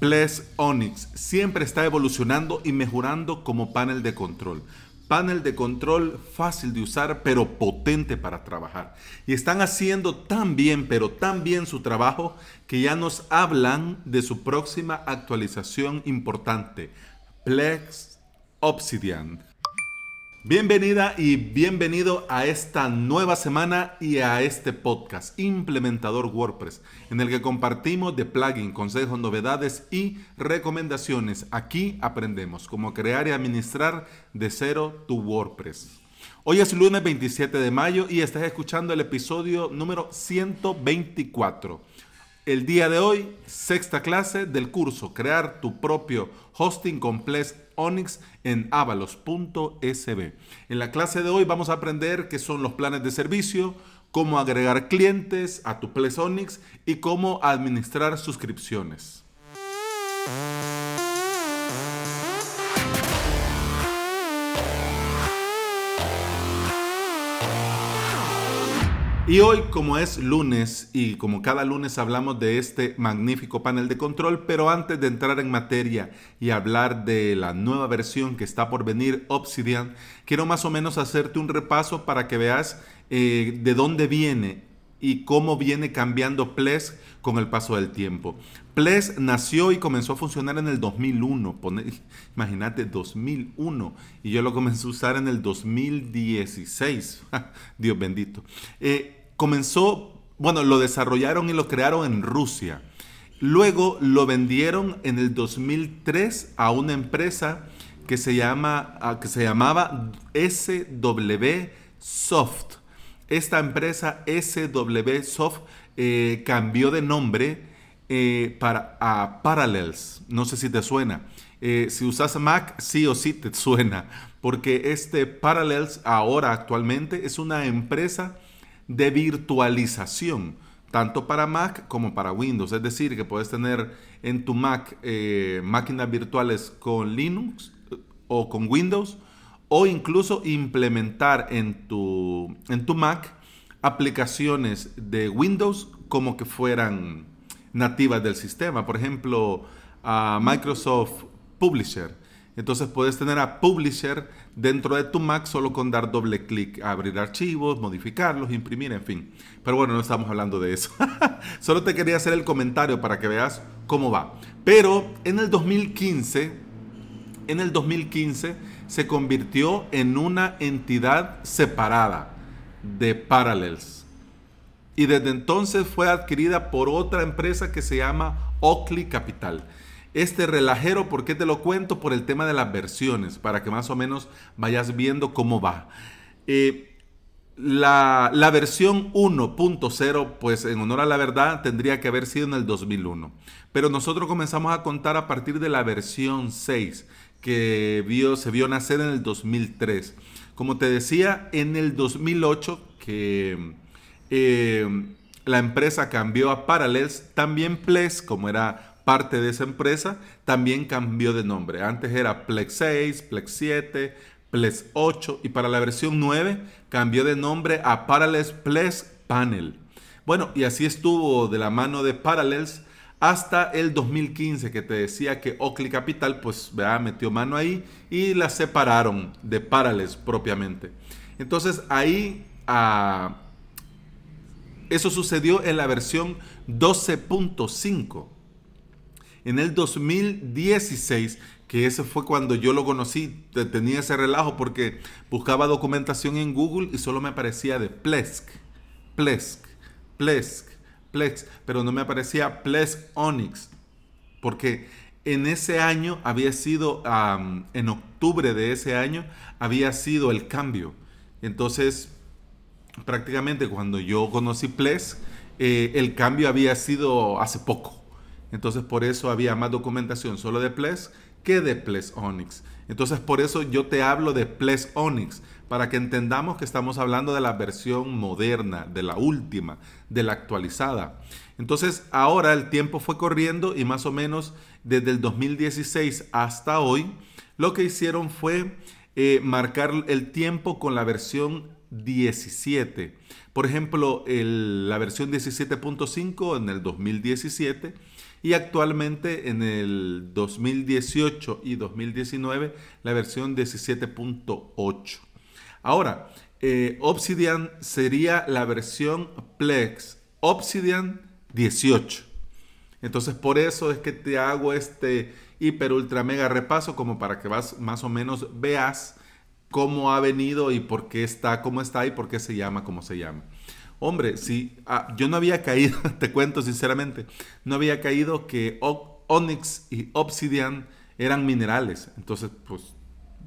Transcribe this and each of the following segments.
Ples Onyx siempre está evolucionando y mejorando como panel de control. Panel de control fácil de usar pero potente para trabajar. Y están haciendo tan bien pero tan bien su trabajo que ya nos hablan de su próxima actualización importante. Plex Obsidian. Bienvenida y bienvenido a esta nueva semana y a este podcast Implementador WordPress, en el que compartimos de plugin, consejos, novedades y recomendaciones. Aquí aprendemos cómo crear y administrar de cero tu WordPress. Hoy es lunes 27 de mayo y estás escuchando el episodio número 124. El día de hoy, sexta clase del curso Crear tu propio hosting complex Onyx en avalos.sb. En la clase de hoy vamos a aprender qué son los planes de servicio, cómo agregar clientes a tu Onyx y cómo administrar suscripciones. Y hoy, como es lunes y como cada lunes hablamos de este magnífico panel de control, pero antes de entrar en materia y hablar de la nueva versión que está por venir, Obsidian, quiero más o menos hacerte un repaso para que veas eh, de dónde viene y cómo viene cambiando Ples con el paso del tiempo. Ples nació y comenzó a funcionar en el 2001. Imagínate, 2001. Y yo lo comencé a usar en el 2016. Dios bendito. Eh, comenzó, bueno, lo desarrollaron y lo crearon en Rusia. Luego lo vendieron en el 2003 a una empresa que se, llama, que se llamaba SW Soft. Esta empresa SW Soft eh, cambió de nombre eh, para, a Parallels. No sé si te suena. Eh, si usas Mac, sí o sí te suena. Porque este Parallels ahora actualmente es una empresa de virtualización, tanto para Mac como para Windows. Es decir, que puedes tener en tu Mac eh, máquinas virtuales con Linux eh, o con Windows, o incluso implementar en tu, en tu Mac aplicaciones de Windows como que fueran nativas del sistema. Por ejemplo, a Microsoft Publisher entonces puedes tener a Publisher dentro de tu Mac solo con dar doble clic, abrir archivos, modificarlos, imprimir, en fin. Pero bueno, no estamos hablando de eso. solo te quería hacer el comentario para que veas cómo va. Pero en el 2015, en el 2015 se convirtió en una entidad separada de Parallels. Y desde entonces fue adquirida por otra empresa que se llama Oakley Capital. Este relajero, ¿por qué te lo cuento? Por el tema de las versiones, para que más o menos vayas viendo cómo va. Eh, la, la, versión 1.0, pues en honor a la verdad, tendría que haber sido en el 2001. Pero nosotros comenzamos a contar a partir de la versión 6, que vio, se vio nacer en el 2003. Como te decía, en el 2008, que eh, la empresa cambió a Parallels, también Ples, como era parte de esa empresa, también cambió de nombre. Antes era Plex 6, Plex 7, Plex 8 y para la versión 9 cambió de nombre a Parallels Plex Panel. Bueno, y así estuvo de la mano de Parallels hasta el 2015 que te decía que Oakley Capital pues metió mano ahí y la separaron de Parallels propiamente. Entonces ahí ah, eso sucedió en la versión 12.5 en el 2016, que ese fue cuando yo lo conocí, tenía ese relajo porque buscaba documentación en Google y solo me aparecía de Plesk, Plesk, Plesk, Plesk, pero no me aparecía Plesk Onyx, porque en ese año había sido, en octubre de ese año, había sido el cambio. Entonces, prácticamente cuando yo conocí Plesk, eh, el cambio había sido hace poco. Entonces por eso había más documentación solo de Ples que de Ples Onyx. Entonces por eso yo te hablo de Ples Onyx, para que entendamos que estamos hablando de la versión moderna, de la última, de la actualizada. Entonces ahora el tiempo fue corriendo y más o menos desde el 2016 hasta hoy, lo que hicieron fue eh, marcar el tiempo con la versión 17. Por ejemplo, la versión 17.5 en el 2017 y actualmente en el 2018 y 2019 la versión 17.8. Ahora, eh, Obsidian sería la versión Plex Obsidian 18. Entonces por eso es que te hago este hiper ultra mega repaso como para que vas más o menos veas cómo ha venido y por qué está como está y por qué se llama como se llama. Hombre, si ah, yo no había caído, te cuento sinceramente, no había caído que Onyx y Obsidian eran minerales. Entonces, pues,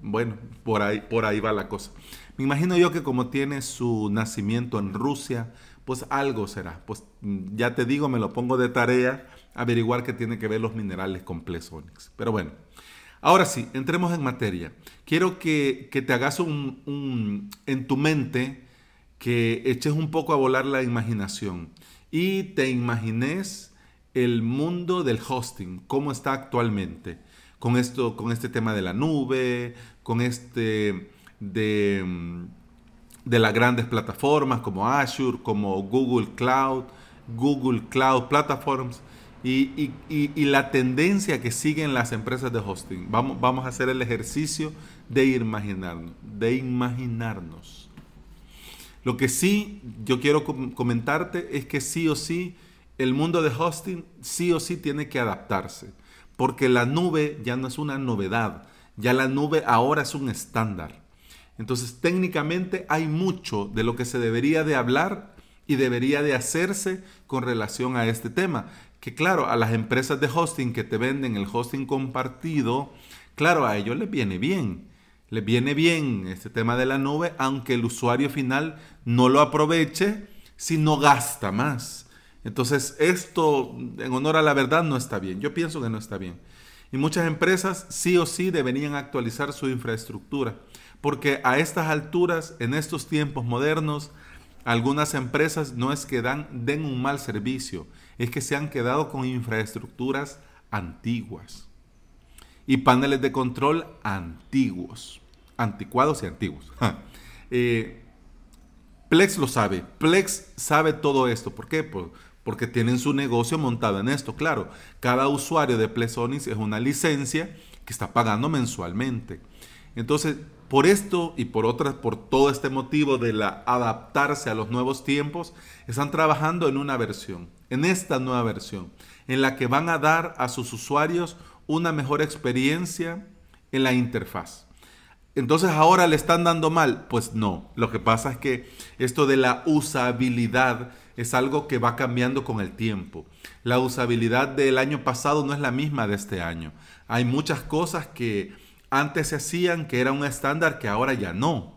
bueno, por ahí, por ahí va la cosa. Me imagino yo que como tiene su nacimiento en Rusia, pues algo será. Pues ya te digo, me lo pongo de tarea averiguar qué tiene que ver los minerales con Plesonics. Pero bueno, ahora sí, entremos en materia. Quiero que, te hagas un, en tu mente, que eches un poco a volar la imaginación y te imagines el mundo del hosting, cómo está actualmente, con, esto, con este tema de la nube, con este de de las grandes plataformas como Azure, como Google Cloud, Google Cloud Platforms y, la tendencia que siguen las empresas de hosting. Vamos, vamos a hacer el ejercicio de imaginarnos, de imaginarnos. Lo que sí yo quiero comentarte es que sí o sí el mundo de hosting sí o sí tiene que adaptarse, porque la nube ya no es una novedad, ya la nube ahora es un estándar. Entonces técnicamente hay mucho de lo que se debería de hablar y debería de hacerse con relación a este tema. Que claro, a las empresas de hosting que te venden el hosting compartido, claro, a ellos les viene bien. Les viene bien este tema de la nube, aunque el usuario final no lo aproveche si no gasta más. Entonces, esto, en honor a la verdad, no está bien. Yo pienso que no está bien. Y muchas empresas sí o sí deberían actualizar su infraestructura porque a estas alturas, en estos tiempos modernos, algunas empresas no es que dan, den un mal servicio, es que se han quedado con infraestructuras antiguas y paneles de control antiguos, anticuados y antiguos. Eh, Plex lo sabe, Plex sabe todo esto. ¿Por qué? porque tienen su negocio montado en esto. Claro, cada usuario de Plexonics es una licencia que está pagando mensualmente. Entonces, por esto y por otras, por todo este motivo de la adaptarse a los nuevos tiempos, están trabajando en una versión, en esta nueva versión, en la que van a dar a sus usuarios una mejor experiencia en la interfaz. Entonces ahora le están dando mal, pues no. Lo que pasa es que esto de la usabilidad es algo que va cambiando con el tiempo. La usabilidad del año pasado no es la misma de este año. Hay muchas cosas que antes se hacían que era un estándar que ahora ya no.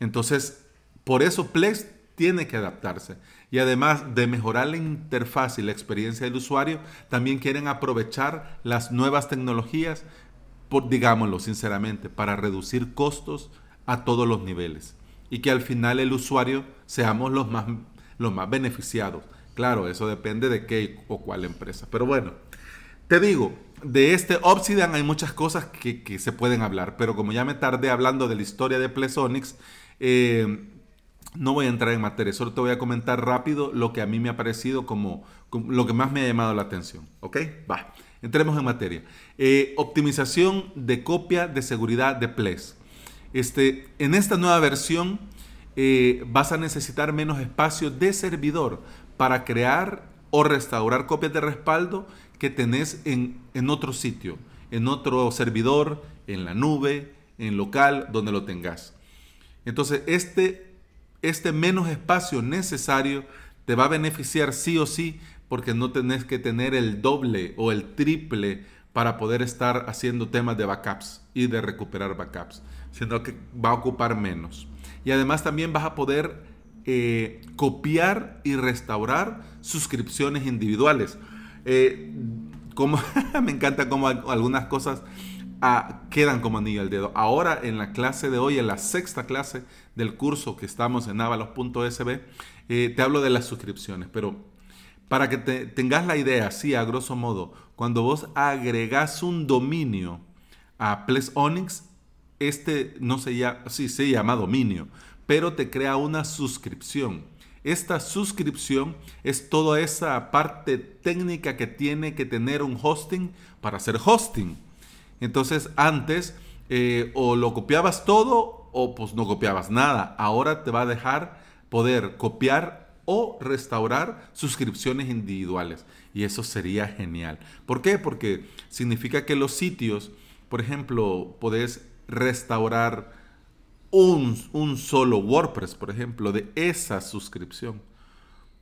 Entonces, por eso Plex tiene que adaptarse. Y además de mejorar la interfaz y la experiencia del usuario, también quieren aprovechar las nuevas tecnologías, por, digámoslo sinceramente, para reducir costos a todos los niveles. Y que al final el usuario seamos los más, los más beneficiados. Claro, eso depende de qué o cuál empresa. Pero bueno, te digo, de este Obsidian hay muchas cosas que, se pueden hablar, pero como ya me tardé hablando de la historia de Plesonics, eh, no voy a entrar en materia, solo te voy a comentar rápido lo que a mí me ha parecido como, lo que más me ha llamado la atención. ¿Ok? Va, entremos en materia. Eh, optimización de copia de seguridad de Ples. Este, en esta nueva versión eh, vas a necesitar menos espacio de servidor para crear o restaurar copias de respaldo que tenés en, en otro sitio, en otro servidor, en la nube, en local, donde lo tengas. Entonces, este, este menos espacio necesario te va a beneficiar sí o sí porque no tenés que tener el doble o el triple para poder estar haciendo temas de backups y de recuperar backups, sino que va a ocupar menos. Y además también vas a poder eh, copiar y restaurar suscripciones individuales. Eh, como, me encanta como algunas cosas quedan como anillo al dedo. Ahora en la clase de hoy, en la sexta clase del curso que estamos en avalos.sb, eh, te hablo de las suscripciones, pero para que tengas la idea, así a grosso modo, cuando vos agregás un dominio a Ples Onyx, este no se llama, sí se llama dominio, pero te crea una suscripción. Esta suscripción es toda esa parte técnica que tiene que tener un hosting para hacer hosting. Entonces antes eh, o lo copiabas todo o pues no copiabas nada. Ahora te va a dejar poder copiar o restaurar suscripciones individuales. Y eso sería genial. ¿Por qué? Porque significa que los sitios, por ejemplo, podés restaurar un, solo WordPress, por ejemplo, de esa suscripción.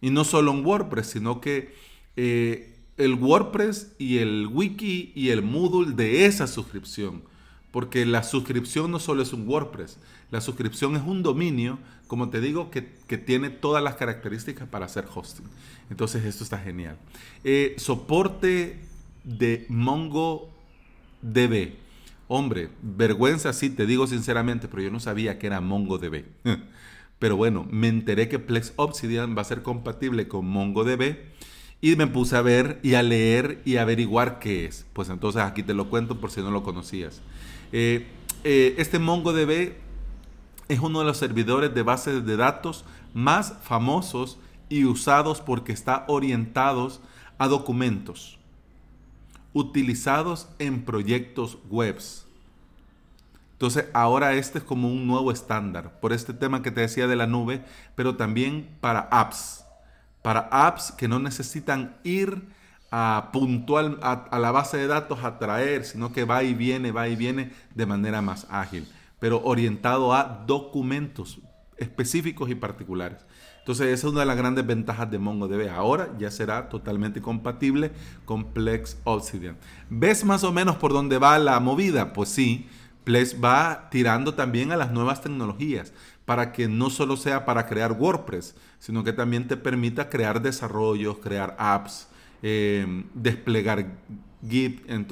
Y no solo un WordPress, sino que eh, el WordPress y el wiki y el Moodle de esa suscripción. Porque la suscripción no solo es un WordPress, la suscripción es un dominio, como te digo, que, tiene todas las características para hacer hosting. Entonces esto está genial. Eh, soporte de MongoDB. Hombre, vergüenza sí, te digo sinceramente, pero yo no sabía que era MongoDB. pero bueno, me enteré que Plex Obsidian va a ser compatible con MongoDB y me puse a ver y a leer y a averiguar qué es. Pues entonces aquí te lo cuento por si no lo conocías. Eh, eh, este MongoDB es uno de los servidores de bases de datos más famosos y usados porque está orientados a documentos utilizados en proyectos webs. Entonces ahora este es como un nuevo estándar por este tema que te decía de la nube, pero también para apps. Para apps que no necesitan ir a puntual a, la base de datos a traer, sino que va y viene, va y viene de manera más ágil, pero orientado a documentos específicos y particulares. Entonces esa es una de las grandes ventajas de MongoDB. Ahora ya será totalmente compatible con Plex Obsidian. ¿Ves más o menos por dónde va la movida? Pues sí, Plex va tirando también a las nuevas tecnologías para que no solo sea para crear WordPress, sino que también te permita crear desarrollos, crear apps, eh, desplegar Git, en,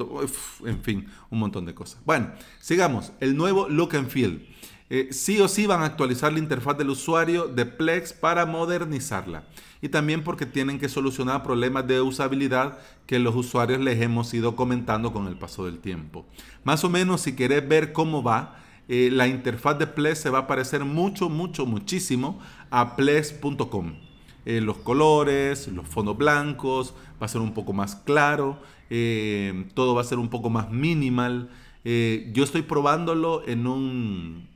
en fin, un montón de cosas. Bueno, sigamos. El nuevo look and feel. Eh, sí o sí van a actualizar la interfaz del usuario de Plex para modernizarla. Y también porque tienen que solucionar problemas de usabilidad que los usuarios les hemos ido comentando con el paso del tiempo. Más o menos, si querés ver cómo va, eh, la interfaz de Plex se va a parecer mucho, mucho, muchísimo a plex.com. Eh, los colores, los fondos blancos, va a ser un poco más claro, todo va a ser un poco más minimal. yo estoy probándolo en un,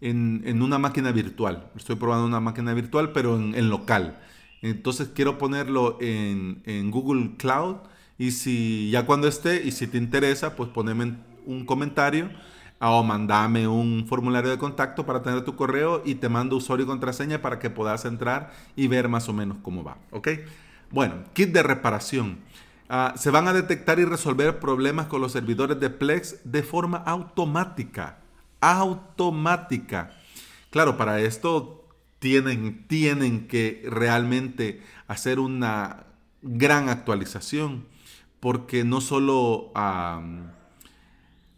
en, una máquina virtual. Estoy probando una máquina virtual, pero en, local. Entonces quiero ponerlo en, Google Cloud y si ya cuando esté y si te interesa, pues poneme un comentario o mandame un formulario de contacto para tener tu correo y te mando usuario y contraseña para que puedas entrar y ver más o menos cómo va. ¿Ok? Bueno, kit de reparación. Ah, se van a detectar y resolver problemas con los servidores de Plex de forma automática automática. Claro, para esto tienen, tienen que realmente hacer una gran actualización, porque no solo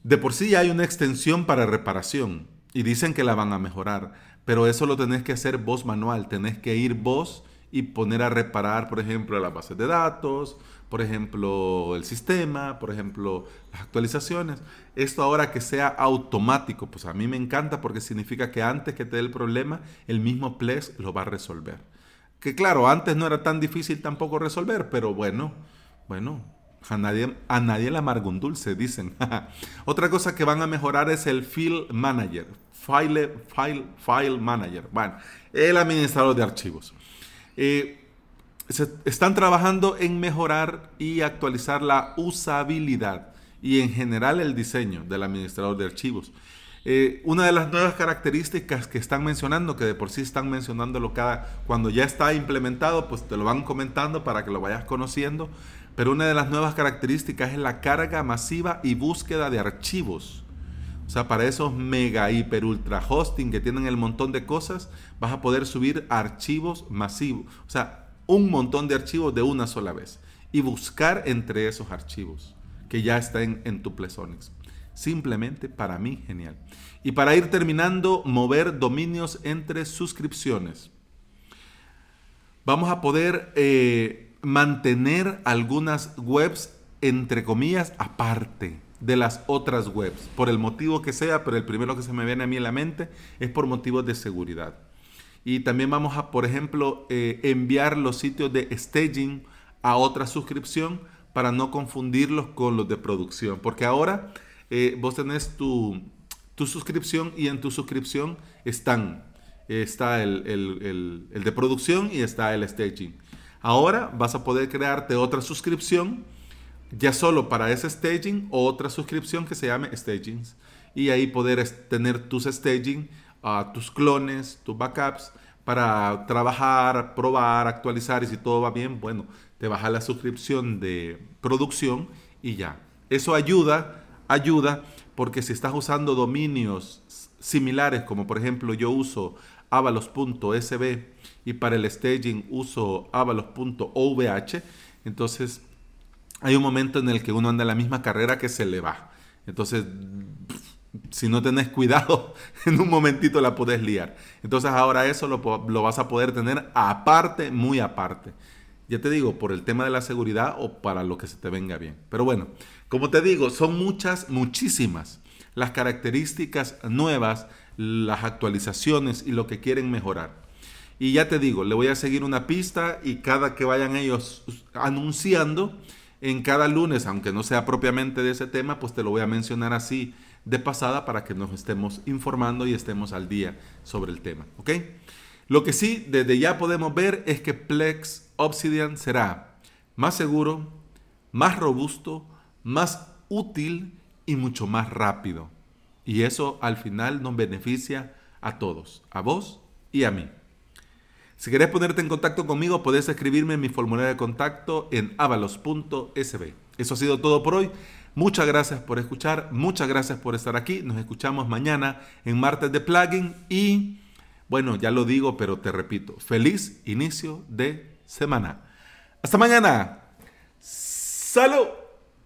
de por sí hay una extensión para reparación y dicen que la van a mejorar, pero eso lo tenés que hacer vos manual, tenés que ir vos y poner a reparar, por ejemplo, las bases de datos, por ejemplo, el sistema, por ejemplo, las actualizaciones. Esto ahora que sea automático, pues a mí me encanta porque significa que antes que te dé el problema, el mismo Plex lo va a resolver. Que claro, antes no era tan difícil tampoco resolver, pero bueno, bueno, a nadie, a nadie le amarga un dulce, dicen. Otra cosa que van a mejorar es el File Manager. File, file, file Manager. Bueno, el administrador de archivos. Eh, están trabajando en mejorar y actualizar la usabilidad y en general el diseño del administrador de archivos. Eh, una de las nuevas características que están mencionando, que de por sí están mencionándolo cada, cuando ya está implementado, pues te lo van comentando para que lo vayas conociendo, pero una de las nuevas características es la carga masiva y búsqueda de archivos. O sea, para esos mega, hiper, ultra hosting que tienen el montón de cosas, vas a poder subir archivos masivos. O sea, un montón de archivos de una sola vez y buscar entre esos archivos que ya están en tu Plesonics. Simplemente para mí genial. Y para ir terminando, mover dominios entre suscripciones. Vamos a poder eh, mantener algunas webs entre comillas aparte de las otras webs, por el motivo que sea, pero el primero que se me viene a mí en la mente es por motivos de seguridad. Y también vamos a, por ejemplo, eh, enviar los sitios de staging a otra suscripción para no confundirlos con los de producción. Porque ahora eh, vos tenés tu, tu, suscripción y en tu suscripción están, está el, el, el, de producción y está el staging. Ahora vas a poder crearte otra suscripción ya solo para ese staging o otra suscripción que se llame stagings. Y ahí poder tener tus staging a tus clones, tus backups, para trabajar, probar, actualizar y si todo va bien, bueno, te baja la suscripción de producción y ya. Eso ayuda, ayuda, porque si estás usando dominios similares, como por ejemplo yo uso avalos.sb y para el staging uso avalos.ovh, entonces hay un momento en el que uno anda en la misma carrera que se le va. Entonces, si no tenés cuidado, en un momentito la podés liar. Entonces ahora eso lo, lo, vas a poder tener aparte, muy aparte. Ya te digo, por el tema de la seguridad o para lo que se te venga bien. Pero bueno, como te digo, son muchas, muchísimas las características nuevas, las actualizaciones y lo que quieren mejorar. Y ya te digo, le voy a seguir una pista y cada que vayan ellos anunciando, en cada lunes, aunque no sea propiamente de ese tema, pues te lo voy a mencionar así de pasada para que nos estemos informando y estemos al día sobre el tema. ¿Ok? Lo que sí, desde ya podemos ver es que Plex Obsidian será más seguro, más robusto, más útil y mucho más rápido. Y eso al final nos beneficia a todos, a vos y a mí. Si querés ponerte en contacto conmigo, podés escribirme en mi formulario de contacto en avalos.sb. Eso ha sido todo por hoy. Muchas gracias por escuchar, muchas gracias por estar aquí. Nos escuchamos mañana en martes de plugin y bueno, ya lo digo, pero te repito, feliz inicio de semana. Hasta mañana. Salud.